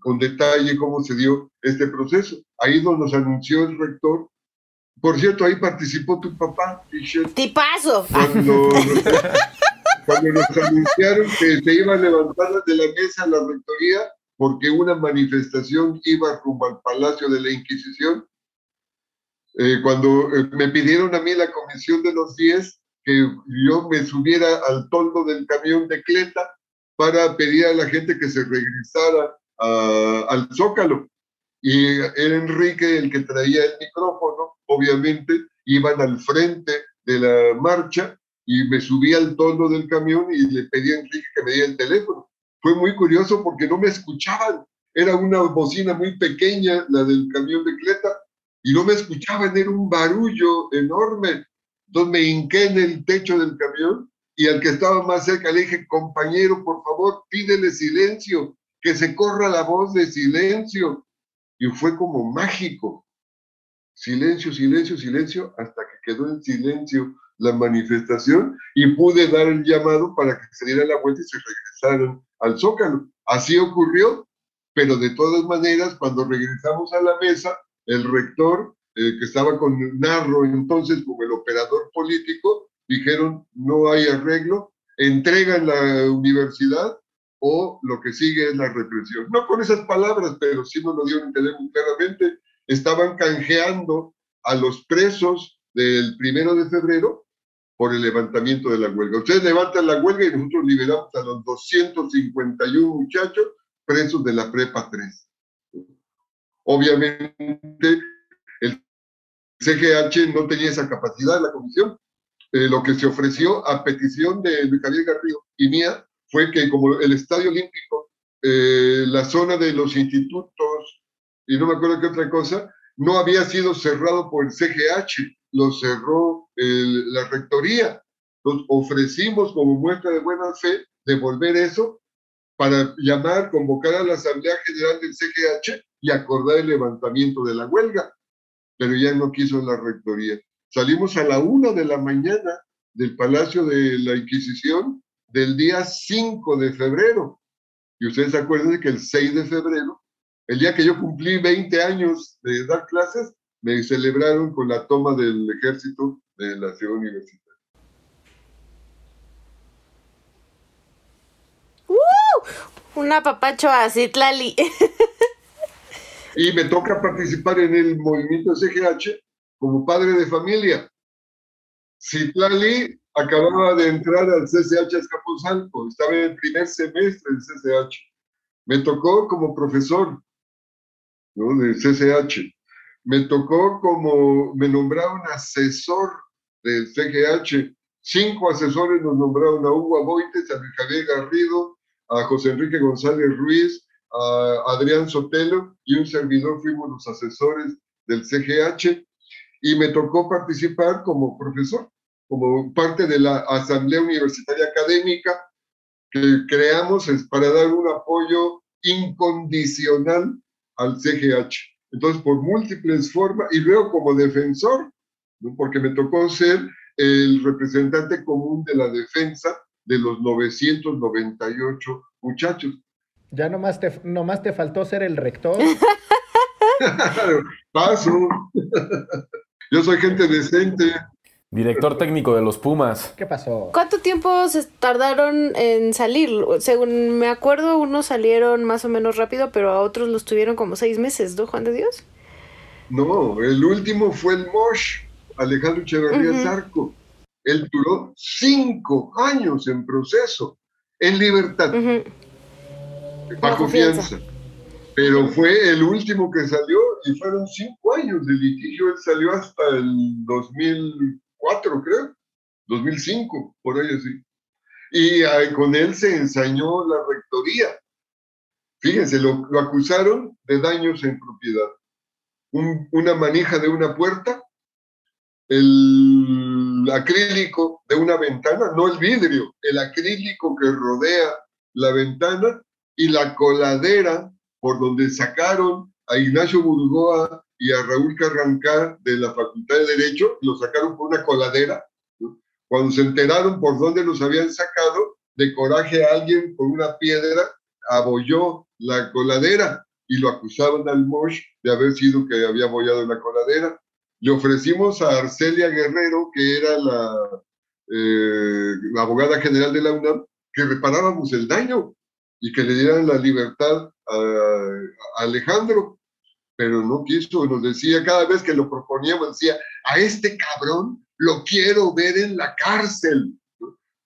con detalle cómo se dio este proceso. Ahí nos anunció el rector por cierto, ahí participó tu papá, Tipazo. Cuando, cuando nos anunciaron que se iba a levantar de la mesa la rectoría porque una manifestación iba rumbo al Palacio de la Inquisición, eh, cuando eh, me pidieron a mí la comisión de los 10 que yo me subiera al toldo del camión de Cleta para pedir a la gente que se regresara al Zócalo. Y era Enrique el que traía el micrófono obviamente, iban al frente de la marcha y me subí al tono del camión y le pedí a Enrique que me diera el teléfono. Fue muy curioso porque no me escuchaban. Era una bocina muy pequeña, la del camión de Cleta, y no me escuchaban, era un barullo enorme. Entonces me hinqué en el techo del camión y al que estaba más cerca le dije, compañero, por favor, pídele silencio, que se corra la voz de silencio. Y fue como mágico silencio, silencio, silencio, hasta que quedó en silencio la manifestación y pude dar el llamado para que se diera la vuelta y se regresaran al Zócalo. Así ocurrió, pero de todas maneras, cuando regresamos a la mesa, el rector, eh, que estaba con Narro entonces como el operador político, dijeron, no hay arreglo, entregan la universidad o lo que sigue es la represión. No con esas palabras, pero sí nos lo dio a entender muy claramente. Estaban canjeando a los presos del primero de febrero por el levantamiento de la huelga. Ustedes levantan la huelga y nosotros liberamos a los 251 muchachos presos de la prepa 3. Obviamente, el CGH no tenía esa capacidad, la comisión. Eh, lo que se ofreció a petición de Luis Javier Garrido y mía fue que como el Estadio Olímpico, eh, la zona de los institutos y no me acuerdo qué otra cosa, no había sido cerrado por el CGH, lo cerró la rectoría. Nos ofrecimos como muestra de buena fe devolver eso para llamar, convocar a la Asamblea General del CGH y acordar el levantamiento de la huelga, pero ya no quiso la rectoría. Salimos a la una de la mañana del Palacio de la Inquisición del día 5 de febrero. Y ustedes se acuerdan que el 6 de febrero, el día que yo cumplí 20 años de dar clases, me celebraron con la toma del ejército de la ciudad universitaria. ¡Uh! Una papacho a. y me toca participar en el movimiento CGH como padre de familia. Citlali acababa de entrar al CCH Escaposalco, estaba en el primer semestre del CCH. Me tocó como profesor ¿no? del CCH. Me tocó como, me nombraron asesor del CGH. Cinco asesores nos nombraron a Hugo Aboites, a Javier Garrido, a José Enrique González Ruiz, Adrián Sotelo y un servidor fuimos los asesores del CGH y me tocó participar como profesor como parte de la Asamblea Universitaria Académica que creamos para dar un apoyo incondicional al CGH. Entonces, por múltiples formas, y luego como defensor, porque me tocó ser el representante común de la defensa de los 998 muchachos. Ya nomás te, nomás te faltó ser el rector. Paso. Yo soy gente decente. Director técnico de los Pumas. ¿Qué pasó? ¿Cuánto tiempo se tardaron en salir? Según me acuerdo, unos salieron más o menos rápido, pero a otros los tuvieron como seis meses, ¿no, Juan de Dios? No, el último fue el Mosh, Alejandro Echeverría Zarco. Él duró cinco años en proceso, en libertad, bajo fianza. Pero fue el último que salió y fueron cinco años de litigio. Él salió hasta el 2000 creo, 2005, por ahí así. Y con él se ensañó la rectoría. Fíjense, lo, acusaron de daños en propiedad. una manija de una puerta, el acrílico de una ventana, no el vidrio, el acrílico que rodea la ventana y la coladera por donde sacaron a Ignacio Burgoa y a Raúl Carrancá de la Facultad de Derecho, lo sacaron por una coladera. Cuando se enteraron por dónde los habían sacado, de coraje a alguien con una piedra abolló la coladera y lo acusaban al Mosh de haber sido que había abollado la coladera. Le ofrecimos a Arcelia Guerrero, que era la, eh, abogada general de la UNAM, que reparáramos el daño y que le dieran la libertad a Alejandro pero no quiso, nos decía, cada vez que lo proponíamos, decía, a este cabrón lo quiero ver en la cárcel.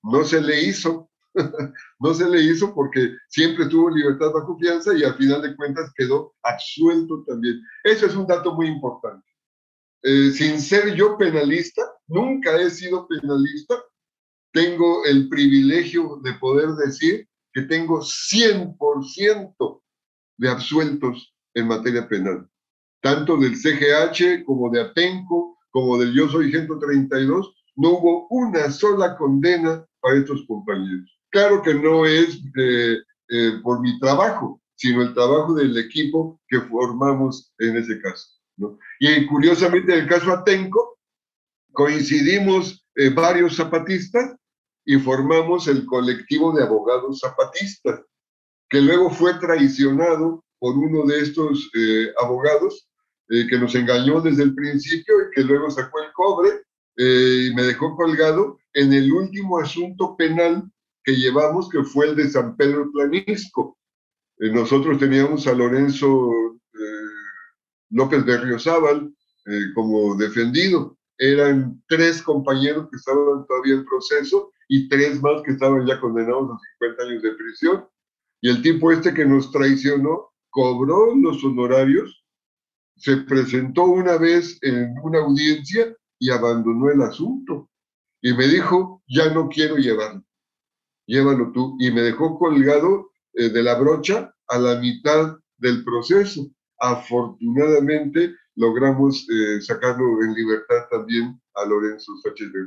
No se le hizo, no se le hizo porque siempre tuvo libertad bajo fianza y al final de cuentas quedó absuelto también. Eso es un dato muy importante. Eh, sin ser yo penalista, nunca he sido penalista, tengo el privilegio de poder decir que tengo 100% de absueltos en materia penal, tanto del CGH como de Atenco, como del Yo Soy 132, no hubo una sola condena para estos compañeros. Claro que no es eh, eh, por mi trabajo, sino el trabajo del equipo que formamos en ese caso. Y curiosamente, en el caso Atenco, coincidimos eh, varios zapatistas y formamos el colectivo de abogados zapatistas, que luego fue traicionado por uno de estos eh, abogados eh, que nos engañó desde el principio y que luego sacó el cobre eh, y me dejó colgado en el último asunto penal que llevamos, que fue el de San Pedro Planisco. Eh, nosotros teníamos a Lorenzo eh, López Berriozábal eh, como defendido. Eran tres compañeros que estaban todavía en proceso y tres más que estaban ya condenados a 50 años de prisión. Y el tipo este que nos traicionó cobró los honorarios, se presentó una vez en una audiencia y abandonó el asunto. Y me dijo, ya no quiero llevarlo, llévalo tú. Y me dejó colgado eh, de la brocha a la mitad del proceso. Afortunadamente logramos eh, sacarlo en libertad también a Lorenzo Sánchez de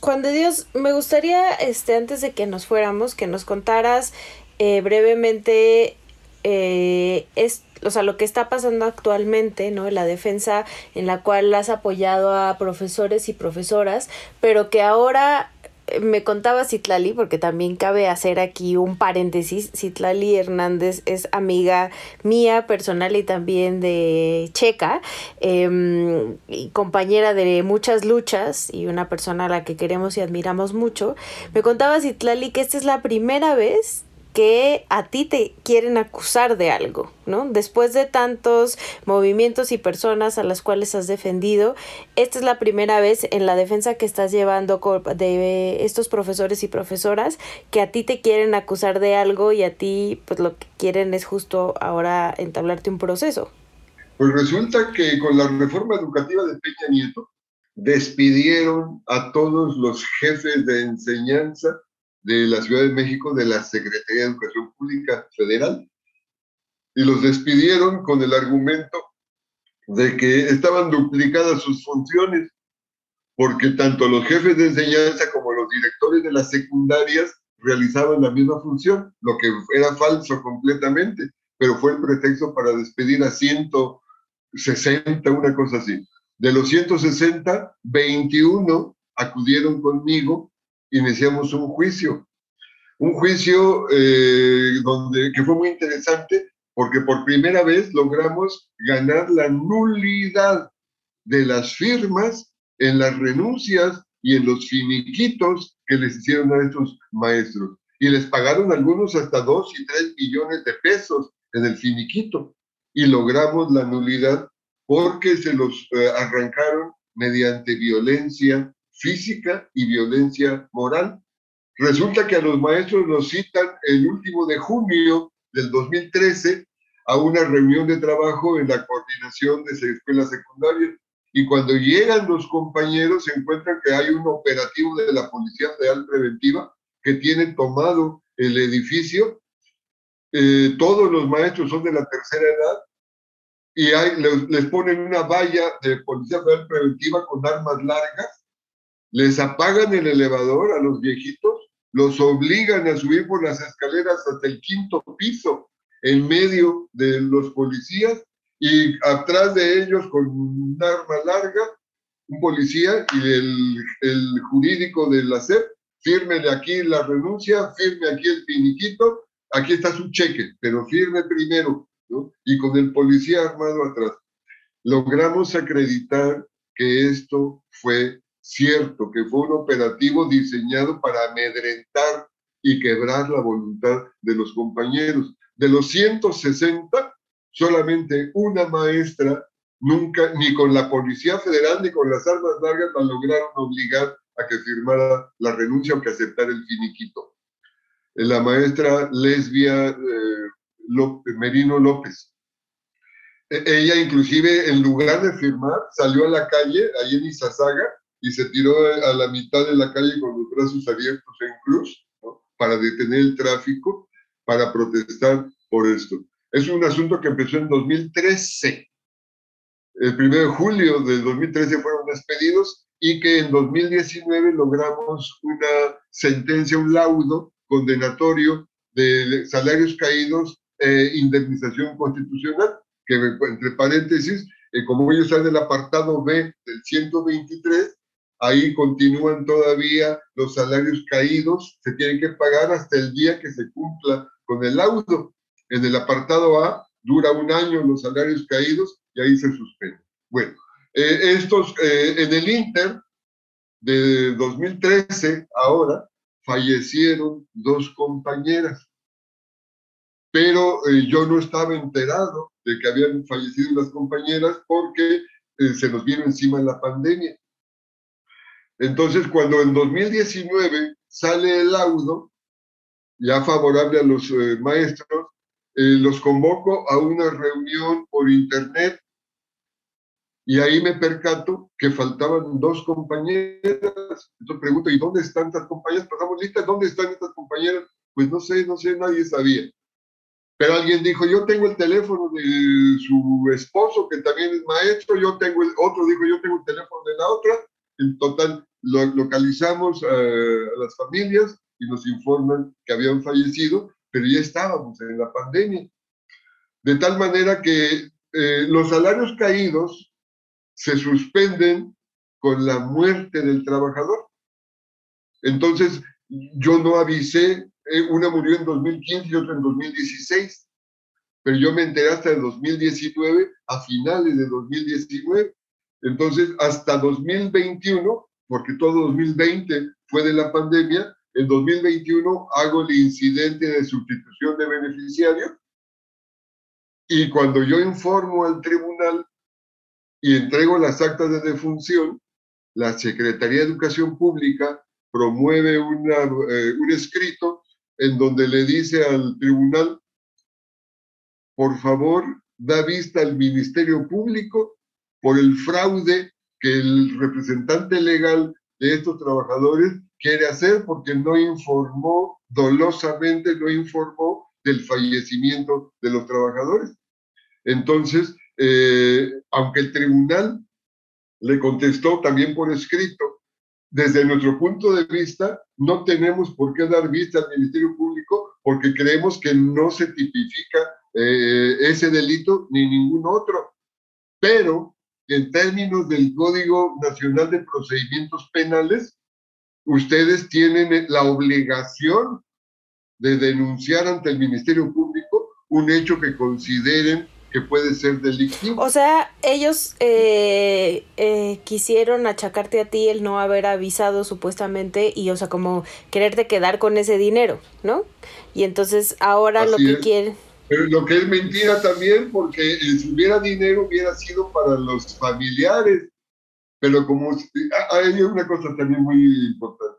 Juan de Dios, me gustaría, este, antes de que nos fuéramos, que nos contaras eh, brevemente eh, es, o sea, lo que está pasando actualmente, ¿no? La defensa en la cual has apoyado a profesores y profesoras, pero que ahora me contaba Citlali, porque también cabe hacer aquí un paréntesis, Citlali Hernández es amiga mía personal y también de Checa, em, y compañera de muchas luchas y una persona a la que queremos y admiramos mucho. Me contaba Citlali que esta es la primera vez que a ti te quieren acusar de algo, ¿no? Después de tantos movimientos y personas a las cuales has defendido, esta es la primera vez en la defensa que estás llevando de estos profesores y profesoras que a ti te quieren acusar de algo y a ti pues lo que quieren es justo ahora entablarte un proceso. Pues resulta que con la reforma educativa de Peña Nieto despidieron a todos los jefes de enseñanza de la Ciudad de México de la Secretaría de Educación Pública Federal y los despidieron con el argumento de que estaban duplicadas sus funciones, porque tanto los jefes de enseñanza como los directores de las secundarias realizaban la misma función, lo que era falso completamente, pero fue el pretexto para despedir a 160, una cosa así. De los 160, 21 acudieron conmigo iniciamos un juicio. Un juicio eh, donde, que fue muy interesante porque por primera vez logramos ganar la nulidad de las firmas en las renuncias y en los finiquitos que les hicieron a estos maestros. Y les pagaron algunos hasta dos y tres millones de pesos en el finiquito. Y logramos la nulidad porque se los eh, arrancaron mediante violencia física y violencia moral. Resulta que a los maestros los citan el último de junio del 2013 a una reunión de trabajo en la coordinación de escuelas secundarias y cuando llegan los compañeros se encuentran que hay un operativo de la Policía Federal Preventiva que tiene tomado el edificio. Eh, todos los maestros son de la tercera edad y les, les ponen una valla de Policía Federal Preventiva con armas largas les apagan el elevador a los viejitos, los obligan a subir por las escaleras hasta el quinto piso en medio de los policías y atrás de ellos con un arma larga, un policía y el, jurídico de la SEP, firme aquí la renuncia, firme aquí el finiquito, aquí está su cheque, pero firme primero, ¿no? Y con el policía armado atrás. Logramos acreditar que esto fue cierto que fue un operativo diseñado para amedrentar y quebrar la voluntad de los compañeros. De los 160, solamente una maestra nunca, ni con la Policía Federal ni con las armas largas, la lograron obligar a que firmara la renuncia o que aceptara el finiquito. La maestra lesbia eh, Merino López. E, ella inclusive, en lugar de firmar, salió a la calle, ahí en Izazaga, y se tiró a la mitad de la calle con los brazos abiertos en cruz para detener el tráfico, para protestar por esto. Es un asunto que empezó en 2013. El 1 de julio del 2013 fueron despedidos y que en 2019 logramos una sentencia, un laudo condenatorio de salarios caídos e indemnización constitucional, que entre paréntesis, eh, como ellos están en el apartado B del 123, ahí continúan todavía los salarios caídos, se tienen que pagar hasta el día que se cumpla con el laudo. En el apartado A dura un año los salarios caídos y ahí se suspende. Bueno, eh, estos, eh, en el Inter de 2013, ahora, fallecieron dos compañeras. Pero eh, yo no estaba enterado de que habían fallecido las compañeras porque se nos vino encima la pandemia. Entonces, cuando en 2019 sale el laudo, ya favorable a los eh, maestros, los convoco a una reunión por internet y ahí me percato que faltaban dos compañeras. Entonces pregunto, ¿y dónde están estas compañeras? Pasamos listas, ¿dónde están estas compañeras? Pues no sé, no sé, nadie sabía. Pero alguien dijo, yo tengo el teléfono de su esposo, que también es maestro, yo tengo el otro, dijo, yo tengo el teléfono de la otra. En total, lo, localizamos a las familias y nos informan que habían fallecido, pero ya estábamos en la pandemia. De tal manera que eh, los salarios caídos se suspenden con la muerte del trabajador. Entonces, yo no avisé, eh, una murió en 2015 y otra en 2016, pero yo me enteré hasta el 2019, a finales de 2019. Entonces, hasta 2021, porque todo 2020 fue de la pandemia, en 2021 hago el incidente de sustitución de beneficiario y cuando yo informo al tribunal y entrego las actas de defunción, la Secretaría de Educación Pública promueve eh, un escrito en donde le dice al tribunal, por favor, da vista al Ministerio Público por el fraude que el representante legal de estos trabajadores quiere hacer porque no informó dolosamente, no informó del fallecimiento de los trabajadores. Entonces, eh, aunque el tribunal le contestó también por escrito, desde nuestro punto de vista, no tenemos por qué dar vista al Ministerio Público porque creemos que no se tipifica eh, ese delito ni ningún otro. Pero en términos del Código Nacional de Procedimientos Penales, ustedes tienen la obligación de denunciar ante el Ministerio Público un hecho que consideren que puede ser delictivo. O sea, ellos eh, eh, quisieron achacarte a ti el no haber avisado supuestamente y, o sea, como quererte quedar con ese dinero, ¿no? Y entonces ahora lo que quieren... Pero lo que es mentira también, porque si hubiera dinero hubiera sido para los familiares. Pero como ah, hay una cosa también muy importante.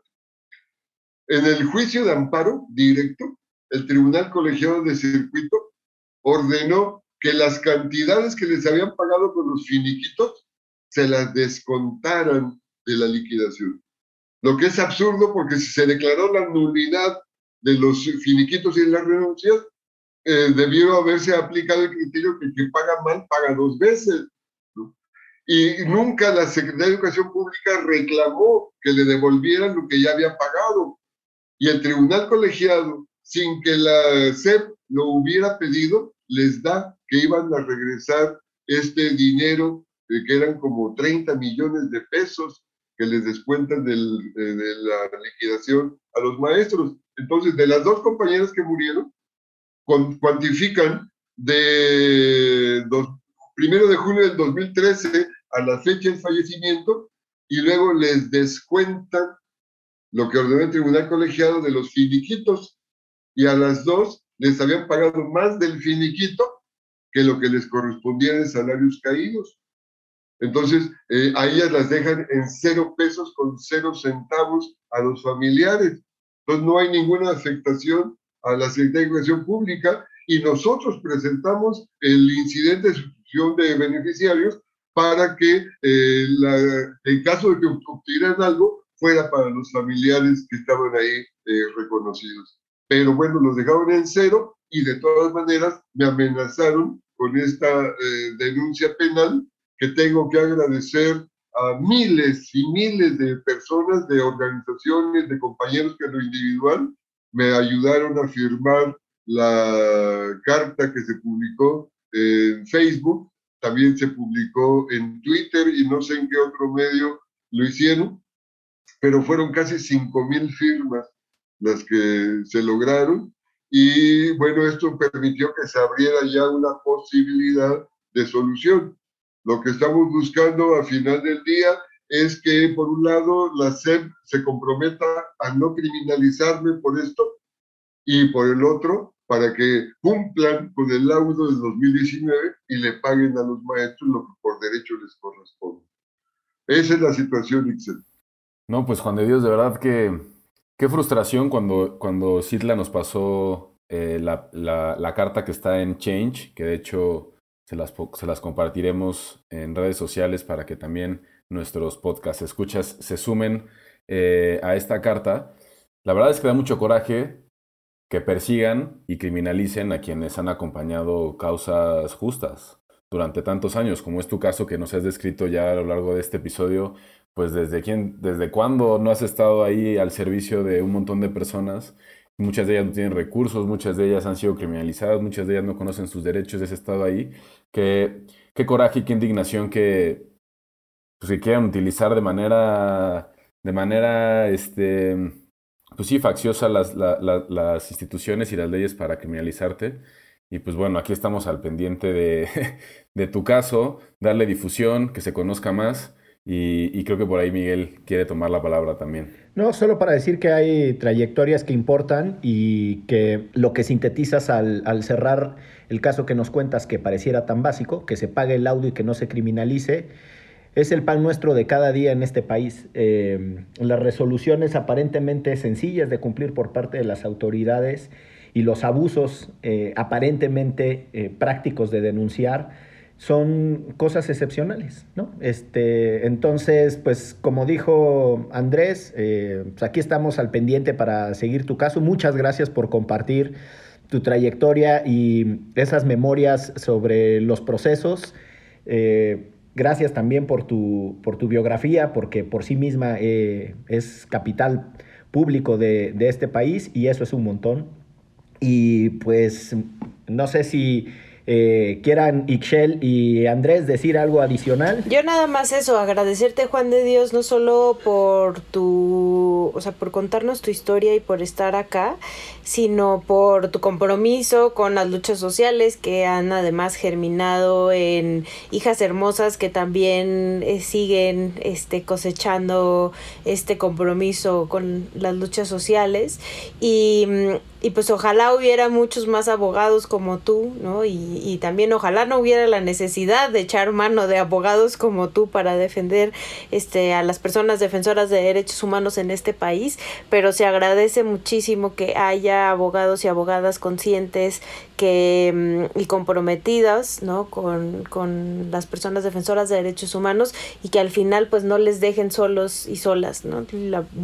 En el juicio de amparo directo, el Tribunal Colegiado de Circuito ordenó que las cantidades que les habían pagado con los finiquitos se las descontaran de la liquidación. Lo que es absurdo porque si se declaró la nulidad de los finiquitos y las renuncias, eh, debió haberse aplicado el criterio que que paga mal paga dos veces. Y nunca la Secretaría de Educación Pública reclamó que le devolvieran lo que ya había pagado. Y el tribunal colegiado, sin que la SEP lo hubiera pedido, les da que iban a regresar este dinero, eh, que eran como 30 millones de pesos que les descuentan eh, de la liquidación a los maestros. Entonces, de las dos compañeras que murieron, cuantifican de primero de junio del 2013 a la fecha del fallecimiento y luego les descuentan lo que ordenó el tribunal colegiado de los finiquitos y a las dos les habían pagado más del finiquito que lo que les correspondiera en salarios caídos. Entonces, eh, a ellas las dejan en cero pesos con cero centavos a los familiares. Entonces, no hay ninguna afectación a la Secretaría de Educación Pública y nosotros presentamos el incidente de sustitución de beneficiarios para que eh, en caso de que obtuvieran algo, fuera para los familiares que estaban ahí eh, reconocidos. Pero bueno, los dejaron en cero y de todas maneras me amenazaron con esta eh, denuncia penal que tengo que agradecer a miles y miles de personas, de organizaciones, de compañeros que en lo individual me ayudaron a firmar la carta que se publicó en Facebook, también se publicó en Twitter y no sé en qué otro medio lo hicieron, pero fueron casi 5 mil firmas las que se lograron y bueno, esto permitió que se abriera ya una posibilidad de solución. Lo que estamos buscando a final del día es que, por un lado, la SEP se comprometa a no criminalizarme por esto y por el otro, para que cumplan con el laudo del 2019 y le paguen a los maestros lo que por derecho les corresponde. Esa es la situación, Ixel. No, pues Juan de Dios, de verdad que qué frustración cuando, cuando Citla nos pasó eh, la, la, carta que está en Change, que de hecho se las, se las compartiremos en redes sociales para que también nuestros podcast escuchas se sumen eh, a esta carta. La verdad es que da mucho coraje que persigan y criminalicen a quienes han acompañado causas justas durante tantos años, como es tu caso que nos has descrito ya a lo largo de este episodio, pues desde quién, desde cuándo no has estado ahí al servicio de un montón de personas. Muchas de ellas no tienen recursos, muchas de ellas han sido criminalizadas, muchas de ellas no conocen sus derechos, has estado ahí. Qué, qué coraje y qué indignación que, pues, que quieran utilizar de manera, de manera, este, pues sí, facciosa las, las instituciones y las leyes para criminalizarte. Y pues bueno, aquí estamos al pendiente de, de tu caso, darle difusión, que se conozca más. Y, creo que por ahí Miguel quiere tomar la palabra también. No, solo para decir que hay trayectorias que importan y que lo que sintetizas al, al, cerrar el caso que nos cuentas que pareciera tan básico, que se pague el audio y que no se criminalice, es el pan nuestro de cada día en este país. Eh, las resoluciones aparentemente sencillas de cumplir por parte de las autoridades y los abusos eh, aparentemente eh, prácticos de denunciar son cosas excepcionales, ¿no? Este, entonces, pues como dijo Andrés, pues aquí estamos al pendiente para seguir tu caso. Muchas gracias por compartir tu trayectoria y esas memorias sobre los procesos. Gracias también por tu, por tu biografía, porque por sí misma eh, es capital público de, de, este país y eso es un montón. Y pues no sé si eh, quieran Ixchel y Andrés decir algo adicional. Yo nada más eso, agradecerte Juan de Dios, no solo por tu, o sea, por contarnos tu historia y por estar acá, sino por tu compromiso con las luchas sociales que han además germinado en hijas hermosas que también eh, siguen este cosechando este compromiso con las luchas sociales y mm, y pues ojalá hubiera muchos más abogados como tú, ¿no? Y, y, también ojalá no hubiera la necesidad de echar mano de abogados como tú para defender este, a las personas defensoras de derechos humanos en este país, pero se agradece muchísimo que haya abogados y abogadas conscientes que, mm, y comprometidas ¿no? con, con las personas defensoras de derechos humanos y que al final pues no les dejen solos y solas. ¿no?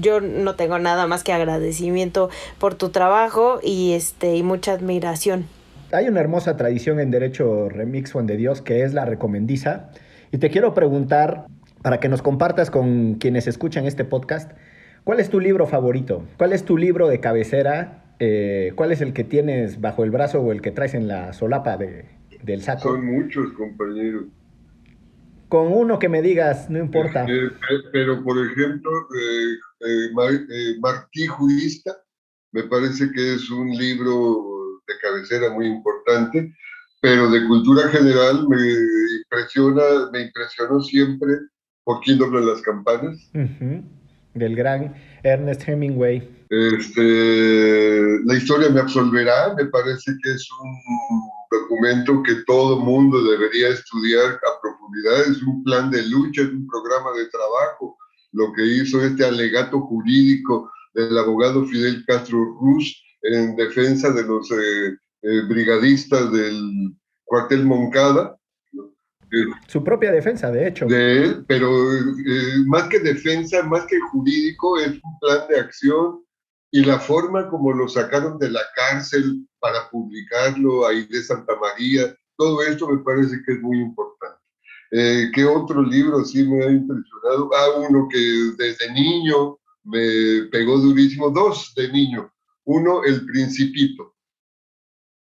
yo no tengo nada más que agradecimiento por tu trabajo y, este, y mucha admiración. Hay una hermosa tradición en Derecho Remix Juan de Dios que es la recomendiza. Y te quiero preguntar, para que nos compartas con quienes escuchan este podcast, ¿cuál es tu libro favorito? ¿Cuál es tu libro de cabecera eh, ¿cuál es el que tienes bajo el brazo o el que traes en la solapa de, del saco? Son muchos, compañeros. Con uno que me digas, no importa. Eh, pero, por ejemplo, eh, Martí Jurista, me parece que es un libro de cabecera muy importante, pero de cultura general me impresiona, me impresionó siempre por quién dobla las campanas. Del gran Ernest Hemingway. Este, la historia me absolverá, me parece que es un documento que todo mundo debería estudiar a profundidad, es un plan de lucha, es un programa de trabajo, lo que hizo este alegato jurídico del abogado Fidel Castro Ruz en defensa de los eh, eh, brigadistas del cuartel Moncada, su propia defensa, de hecho. De él, pero eh, más que defensa, más que jurídico, es un plan de acción y la forma como lo sacaron de la cárcel para publicarlo ahí de Santa María, todo esto me parece que es muy importante. Eh, ¿Qué otro libro sí me ha impresionado? Ah, uno que desde niño me pegó durísimo, dos de niño. Uno, El Principito,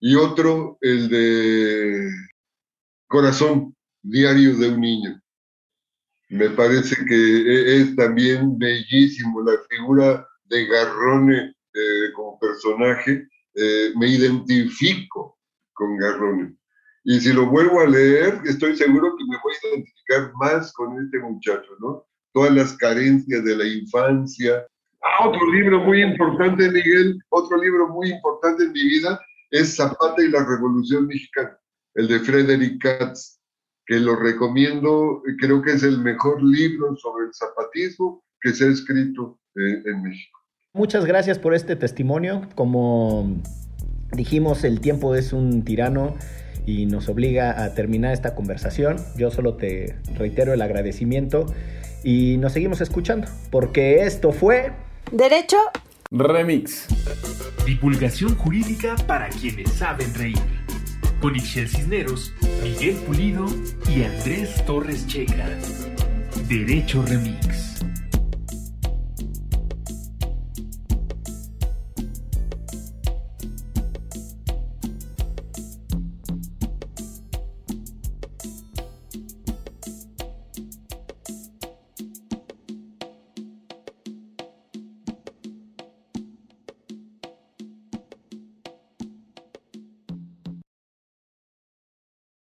y otro, el de Corazón, Diario de un Niño. Me parece que e-, es también bellísimo la figura de Garrone eh, como personaje, eh, me identifico con Garrone. Y si lo vuelvo a leer, estoy seguro que me voy a identificar más con este muchacho, ¿no? Todas las carencias de la infancia. Ah, otro libro muy importante, Miguel, otro libro muy importante en mi vida es Zapata y la Revolución Mexicana, el de Frederick Katz, que lo recomiendo, creo que es el mejor libro sobre el zapatismo que se ha escrito eh, en México. Muchas gracias por este testimonio. Como dijimos, el tiempo es un tirano y nos obliga a terminar esta conversación. Yo solo te reitero el agradecimiento y nos seguimos escuchando, porque esto fue... Derecho Remix. Divulgación jurídica para quienes saben reír. Con Ixel Cisneros, Miguel Pulido y Andrés Torres Checa. Derecho Remix.